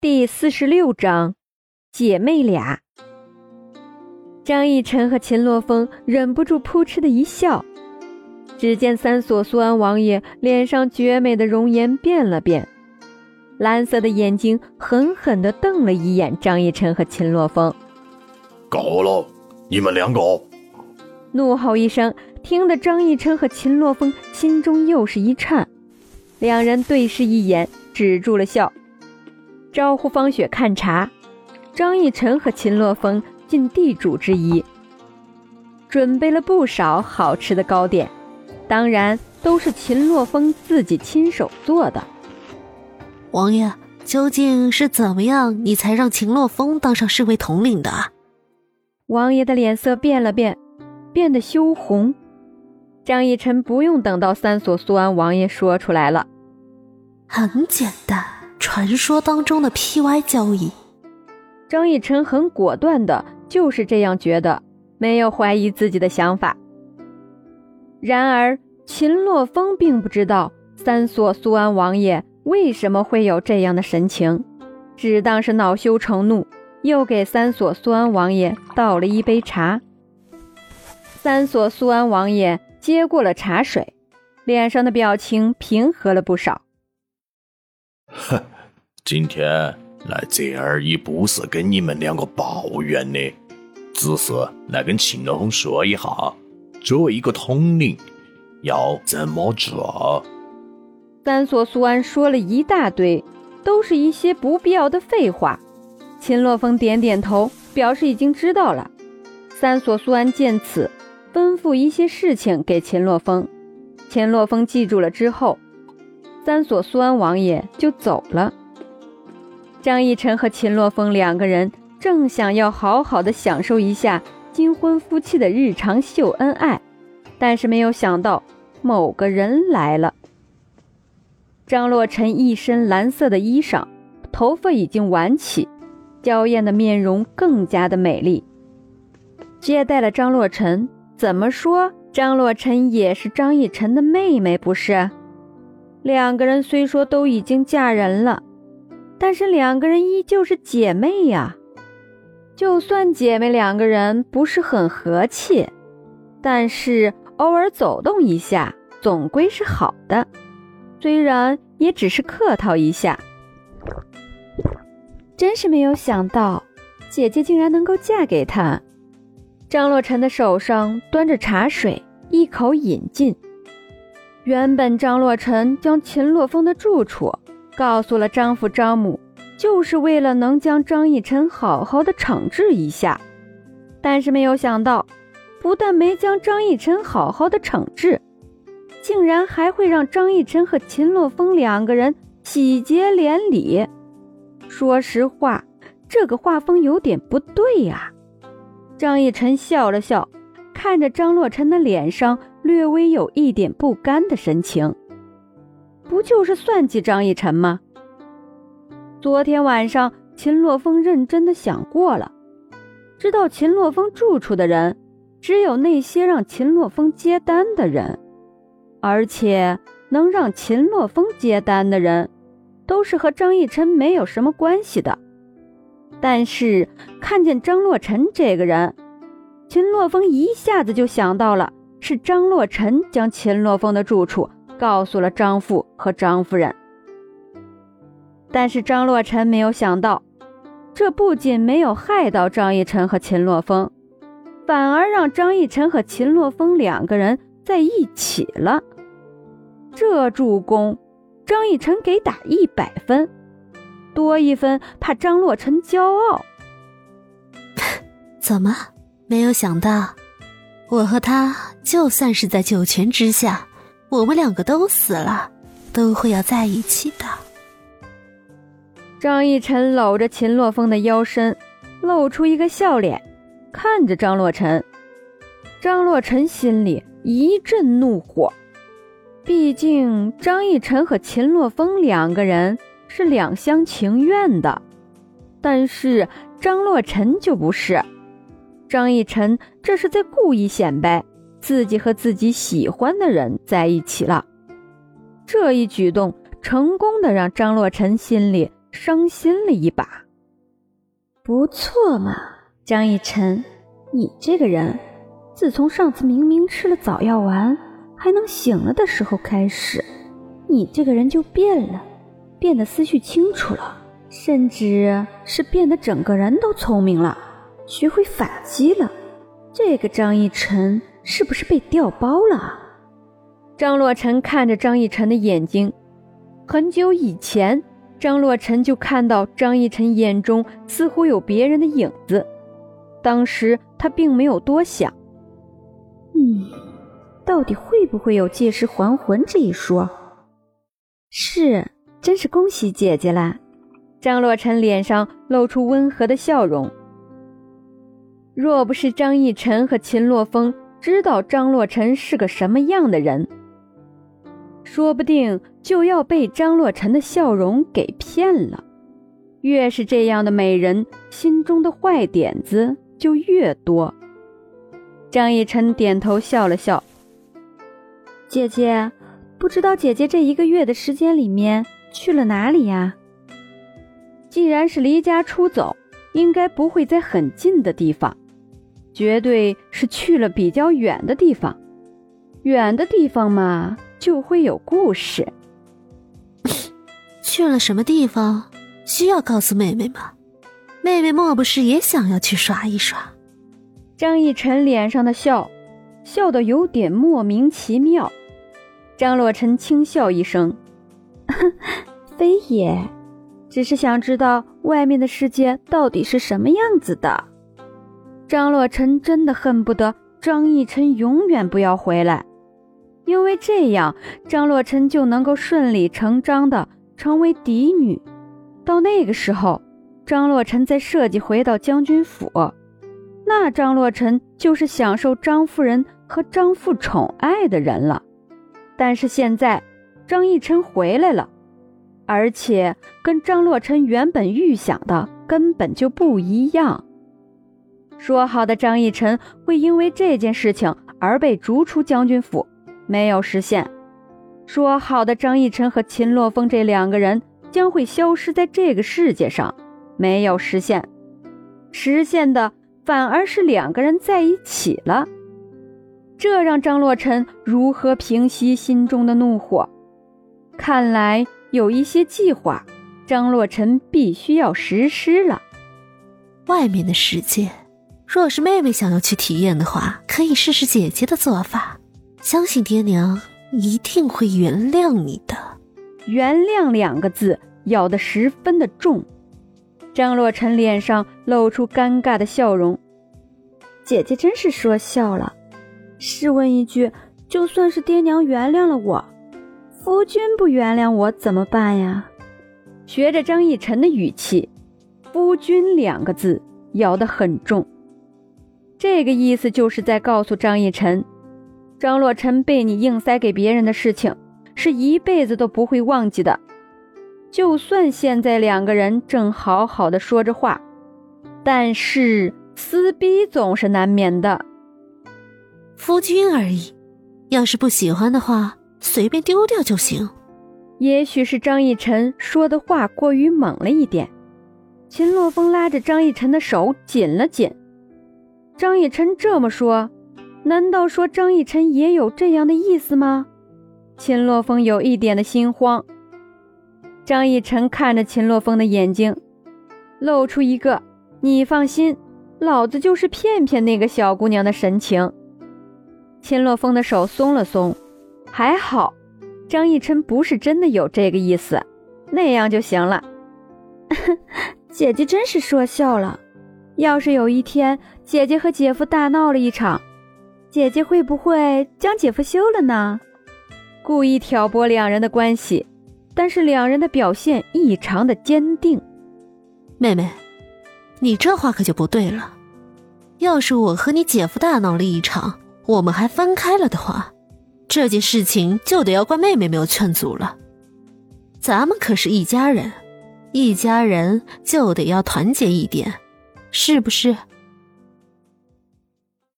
第四十六章，姐妹俩。张逸晨和秦洛风忍不住扑哧的一笑。只见三所苏安王爷脸上绝美的容颜变了变，蓝色的眼睛狠狠地瞪了一眼张逸晨和秦洛风。够了，你们两个！怒吼一声，听得张逸晨和秦洛风心中又是一颤，两人对视一眼，止住了笑。招呼方雪看茶，张逸晨和秦洛风尽地主之谊，准备了不少好吃的糕点，当然都是秦洛风自己亲手做的。王爷，究竟是怎么样，你才让秦洛风当上侍卫统领的？王爷的脸色变了变，变得羞红。张逸晨不用等到三所苏安王爷说出来了，很简单。传说当中的 PY 交易，张逸晨很果断的就是这样觉得，没有怀疑自己的想法。然而秦洛风并不知道三所苏安王爷为什么会有这样的神情，只当是恼羞成怒，又给三所苏安王爷倒了一杯茶。三所苏安王爷接过了茶水，脸上的表情平和了不少。哼，今天来这儿也不是跟你们两个抱怨的，只是来跟秦洛风说一下，作为一个统领要怎么做。三所苏安说了一大堆，都是一些不必要的废话。秦洛风点点头，表示已经知道了。三所苏安见此，吩咐一些事情给秦洛风，秦洛风记住了之后。三所苏安王爷就走了。张逸晨和秦洛风两个人正想要好好的享受一下金婚夫妻的日常秀恩爱，但是没有想到某个人来了。张洛尘一身蓝色的衣裳，头发已经挽起，娇艳的面容更加的美丽。接待了张洛尘，怎么说张洛尘也是张逸晨的妹妹，不是？两个人虽说都已经嫁人了，但是两个人依旧是姐妹呀。就算姐妹两个人不是很和气，但是偶尔走动一下总归是好的，虽然也只是客套一下。真是没有想到，姐姐竟然能够嫁给他。张洛尘的手上端着茶水，一口饮尽。原本张洛尘将秦洛风的住处告诉了张父张母，就是为了能将张逸晨好好的惩治一下。但是没有想到，不但没将张逸晨好好的惩治，竟然还会让张逸晨和秦洛风两个人喜结连理。说实话，这个画风有点不对呀。张逸晨笑了笑，看着张洛尘的脸上。略微有一点不甘的神情，不就是算计张逸晨吗？昨天晚上，秦洛风认真的想过了，知道秦洛风住处的人，只有那些让秦洛风接单的人，而且能让秦洛风接单的人，都是和张逸晨没有什么关系的。但是看见张洛尘这个人，秦洛风一下子就想到了。是张洛尘将秦洛风的住处告诉了张父和张夫人，但是张洛尘没有想到，这不仅没有害到张逸晨和秦洛风，反而让张逸晨和秦洛风两个人在一起了。这助攻，张逸晨给打一百分，多一分怕张洛尘骄傲。怎么没有想到？我和他就算是在九泉之下，我们两个都死了，都会要在一起的。张逸晨搂着秦洛风的腰身，露出一个笑脸，看着张洛尘。张洛尘心里一阵怒火，毕竟张逸晨和秦洛风两个人是两厢情愿的，但是张洛尘就不是。张逸晨这是在故意显摆自己和自己喜欢的人在一起了，这一举动成功的让张洛尘心里伤心了一把。不错嘛，张逸晨，你这个人，自从上次明明吃了早药丸还能醒了的时候开始，你这个人就变了，变得思绪清楚了，甚至是变得整个人都聪明了，学会反击了。这个张逸晨是不是被调包了？张洛尘看着张逸晨的眼睛，很久以前，张洛尘就看到张逸晨眼中似乎有别人的影子。当时他并没有多想，嗯，到底会不会有借尸还魂这一说？是，真是恭喜姐姐啦！张洛尘脸上露出温和的笑容。若不是张逸晨和秦洛风知道张洛尘是个什么样的人，说不定就要被张洛尘的笑容给骗了。越是这样的美人，心中的坏点子就越多。张逸晨点头笑了笑：“姐姐，不知道姐姐这一个月的时间里面去了哪里呀？既然是离家出走，应该不会在很近的地方。”绝对是去了比较远的地方，远的地方嘛，就会有故事。去了什么地方？需要告诉妹妹吗？妹妹莫不是也想要去耍一耍？张逸晨脸上的笑，笑得有点莫名其妙。张洛尘轻笑一声：“ 非也，只是想知道外面的世界到底是什么样子的。”张洛尘真的恨不得张逸晨永远不要回来，因为这样张洛尘就能够顺理成章的成为嫡女。到那个时候，张洛尘再设计回到将军府，那张洛尘就是享受张夫人和张父宠爱的人了。但是现在，张逸晨回来了，而且跟张洛尘原本预想的根本就不一样。说好的张逸晨会因为这件事情而被逐出将军府，没有实现；说好的张逸晨和秦洛风这两个人将会消失在这个世界上，没有实现。实现的反而是两个人在一起了，这让张洛尘如何平息心中的怒火？看来有一些计划，张洛尘必须要实施了。外面的世界。若是妹妹想要去体验的话，可以试试姐姐的做法，相信爹娘一定会原谅你的。原谅两个字咬得十分的重，张洛尘脸上露出尴尬的笑容。姐姐真是说笑了。试问一句，就算是爹娘原谅了我，夫君不原谅我怎么办呀？学着张逸晨的语气，“夫君”两个字咬得很重。这个意思就是在告诉张逸晨，张洛尘被你硬塞给别人的事情，是一辈子都不会忘记的。就算现在两个人正好好的说着话，但是撕逼总是难免的。夫君而已，要是不喜欢的话，随便丢掉就行。也许是张逸晨说的话过于猛了一点，秦洛风拉着张逸晨的手紧了紧。张逸晨这么说，难道说张逸晨也有这样的意思吗？秦洛风有一点的心慌。张逸晨看着秦洛风的眼睛，露出一个“你放心，老子就是骗骗那个小姑娘”的神情。秦洛风的手松了松，还好，张逸晨不是真的有这个意思，那样就行了。姐姐真是说笑了。要是有一天姐姐和姐夫大闹了一场，姐姐会不会将姐夫休了呢？故意挑拨两人的关系，但是两人的表现异常的坚定。妹妹，你这话可就不对了。要是我和你姐夫大闹了一场，我们还分开了的话，这件事情就得要怪妹妹没有劝阻了。咱们可是一家人，一家人就得要团结一点。是不是？